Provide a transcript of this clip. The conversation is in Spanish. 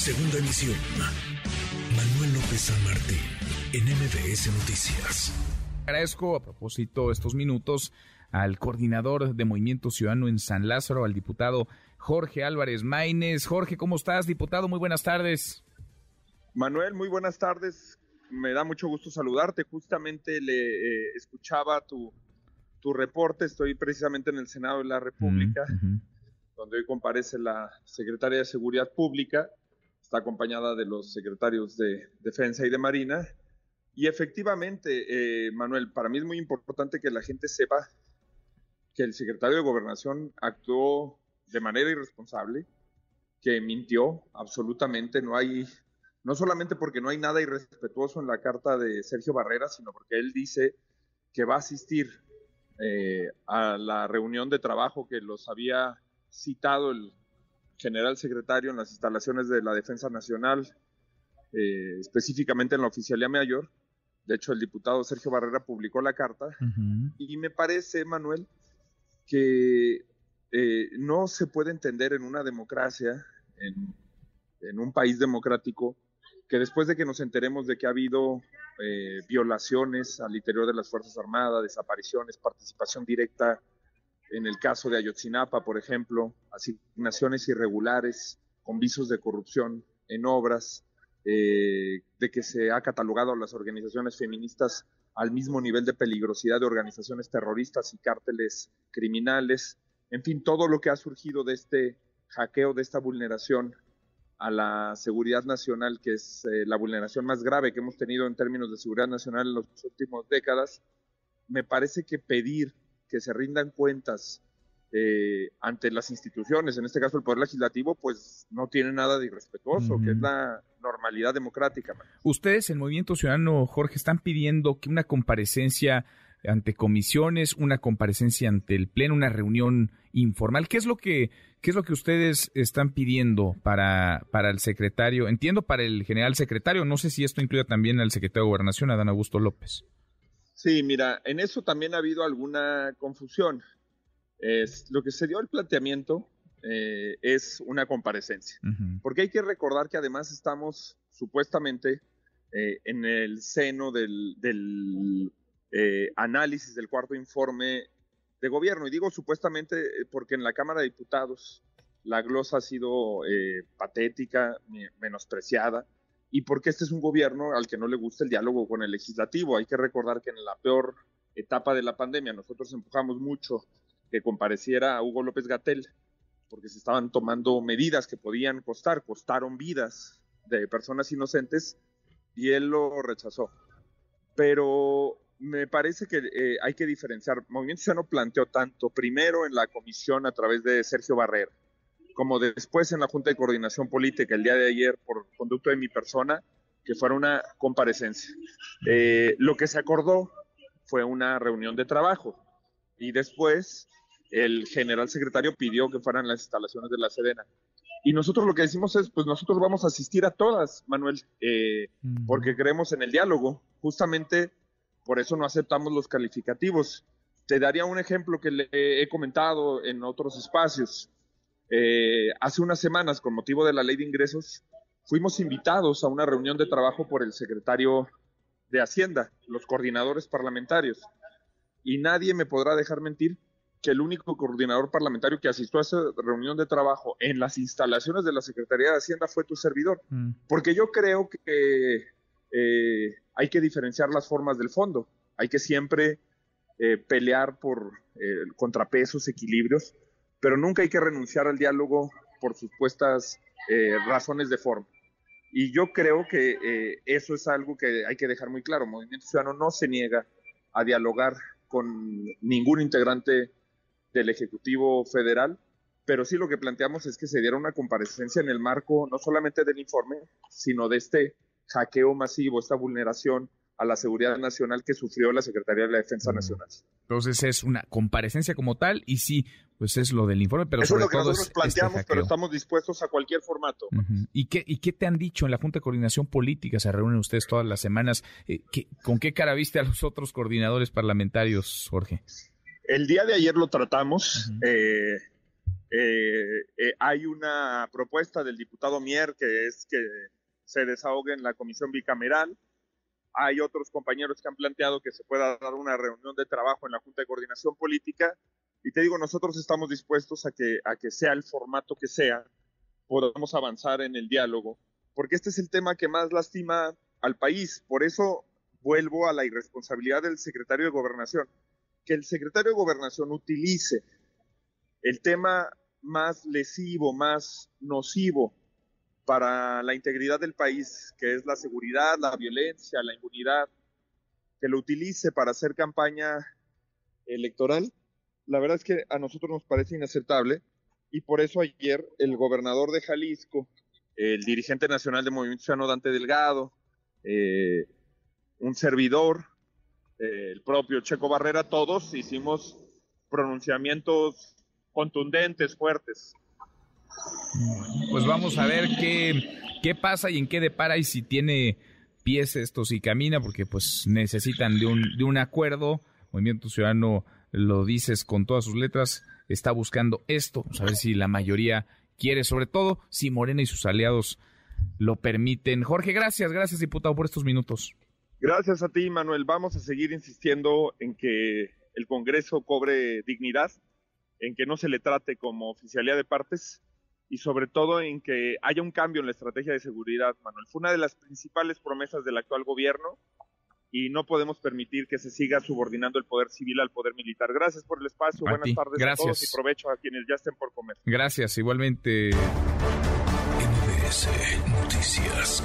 Segunda emisión. Manuel López San Martín, en MBS Noticias. Agradezco a propósito estos minutos al coordinador de Movimiento Ciudadano en San Lázaro, al diputado Jorge Álvarez Maínez. Jorge, ¿cómo estás, diputado? Muy buenas tardes. Manuel, muy buenas tardes. Me da mucho gusto saludarte. Justamente le eh, escuchaba tu, tu reporte. Estoy precisamente en el Senado de la República, donde hoy comparece la secretaria de Seguridad Pública. Está acompañada de los secretarios de Defensa y de Marina. Y efectivamente, eh, Manuel, para mí es muy importante que la gente sepa que el secretario de Gobernación actuó de manera irresponsable, que mintió absolutamente. No hay no solamente porque no hay nada irrespetuoso en la carta de Sergio Barrera, sino porque él dice que va a asistir eh, a la reunión de trabajo que los había citado el general secretario en las instalaciones de la Defensa Nacional, eh, específicamente en la Oficialía Mayor. De hecho, el diputado Sergio Barrera publicó la carta y me parece, Manuel, que eh, no se puede entender en una democracia, en, en un país democrático, que después de que nos enteremos de que ha habido eh, violaciones al interior de las Fuerzas Armadas, desapariciones, participación directa en el caso de Ayotzinapa, por ejemplo, asignaciones irregulares con visos de corrupción en obras, eh, de que se ha catalogado a las organizaciones feministas al mismo nivel de peligrosidad de organizaciones terroristas y cárteles criminales, en fin, todo lo que ha surgido de este hackeo, de esta vulneración a la seguridad nacional, que es eh, la vulneración más grave que hemos tenido en términos de seguridad nacional en las últimas décadas, me parece que pedir que se rindan cuentas eh, ante las instituciones, en este caso el Poder Legislativo, pues no tiene nada de irrespetuoso, que es la normalidad democrática. Ustedes, el Movimiento Ciudadano, Jorge, están pidiendo que una comparecencia ante comisiones, una comparecencia ante el Pleno, una reunión informal. ¿Qué es lo que, qué es lo que ustedes están pidiendo para, para el secretario? Entiendo para el general secretario, no sé si esto incluye también al secretario de Gobernación, Adán Augusto López. Sí, mira, en eso también ha habido alguna confusión. Es, lo que se dio el planteamiento eh, es una comparecencia, porque hay que recordar que además estamos supuestamente eh, en el seno del, del eh, análisis del cuarto informe de gobierno. Y digo supuestamente porque en la Cámara de Diputados la glosa ha sido eh, patética, menospreciada, y porque este es un gobierno al que no le gusta el diálogo con el legislativo. Hay que recordar que en la peor etapa de la pandemia nosotros empujamos mucho que compareciera Hugo López Gatel, porque se estaban tomando medidas que podían costar, costaron vidas de personas inocentes, y él lo rechazó. Pero me parece que eh, hay que diferenciar. Movimiento Ciudadano planteó tanto primero en la comisión a través de Sergio Barrera, como después en la Junta de Coordinación Política el día de ayer por conducto de mi persona, que fuera una comparecencia. Eh, lo que se acordó fue una reunión de trabajo y después el general secretario pidió que fueran las instalaciones de la Sedena. Y nosotros lo que decimos es, pues nosotros vamos a asistir a todas, Manuel, eh, porque creemos en el diálogo. Justamente por eso no aceptamos los calificativos. Te daría un ejemplo que le he comentado en otros espacios. Eh, hace unas semanas, con motivo de la ley de ingresos, fuimos invitados a una reunión de trabajo por el secretario de Hacienda, los coordinadores parlamentarios. Y nadie me podrá dejar mentir que el único coordinador parlamentario que asistió a esa reunión de trabajo en las instalaciones de la Secretaría de Hacienda fue tu servidor. Mm. Porque yo creo que eh, hay que diferenciar las formas del fondo. Hay que siempre eh, pelear por eh, contrapesos, equilibrios, pero nunca hay que renunciar al diálogo por supuestas eh, razones de forma. Y yo creo que eso es algo que hay que dejar muy claro. Movimiento Ciudadano no se niega a dialogar con ningún integrante del Ejecutivo Federal, pero sí lo que planteamos es que se diera una comparecencia en el marco no solamente del informe, sino de este hackeo masivo, esta vulneración a la seguridad nacional que sufrió la Secretaría de la Defensa Nacional. Entonces es una comparecencia como tal y sí, pues es lo del informe, pero Eso sobre es lo que todo nosotros planteamos, pero estamos dispuestos a cualquier formato. ¿Y, qué, ¿Y qué te han dicho en la Junta de Coordinación Política? Se reúnen ustedes todas las semanas. Eh, ¿Con qué cara viste a los otros coordinadores parlamentarios, Jorge? El día de ayer lo tratamos Eh, eh, hay una propuesta del diputado Mier que es que se desahogue en la comisión bicameral. Hay otros compañeros que han planteado que se pueda dar una reunión de trabajo en la Junta de Coordinación Política. Y te digo, nosotros estamos dispuestos a que, a que sea el formato que sea, podamos avanzar en el diálogo, porque este es el tema que más lastima al país. Por eso vuelvo a la irresponsabilidad del secretario de Gobernación. Que el secretario de Gobernación utilice el tema más lesivo, más nocivo para la integridad del país, que es la seguridad, la violencia, la impunidad, que lo utilice para hacer campaña electoral, la verdad es que a nosotros nos parece inaceptable y por eso ayer el gobernador de Jalisco, el dirigente nacional de Movimiento Ciudadano Dante Delgado, eh, un servidor, eh, el propio Checo Barrera, todos hicimos pronunciamientos contundentes, fuertes. Pues vamos a ver qué, qué pasa y en qué depara y si tiene pies esto, si camina, porque pues necesitan de un, de un acuerdo. Movimiento Ciudadano, lo dices con todas sus letras, está buscando esto. A ver si la mayoría quiere, sobre todo si Morena y sus aliados lo permiten. Jorge, gracias, gracias diputado por estos minutos. Gracias a ti, Manuel. Vamos a seguir insistiendo en que el Congreso cobre dignidad, en que no se le trate como oficialidad de partes y sobre todo en que haya un cambio en la estrategia de seguridad, Manuel. Fue una de las principales promesas del actual gobierno y no podemos permitir que se siga subordinando el poder civil al poder militar. Gracias por el espacio, buenas tardes Gracias. a todos y provecho a quienes ya estén por comer. Gracias, igualmente. MBS Noticias.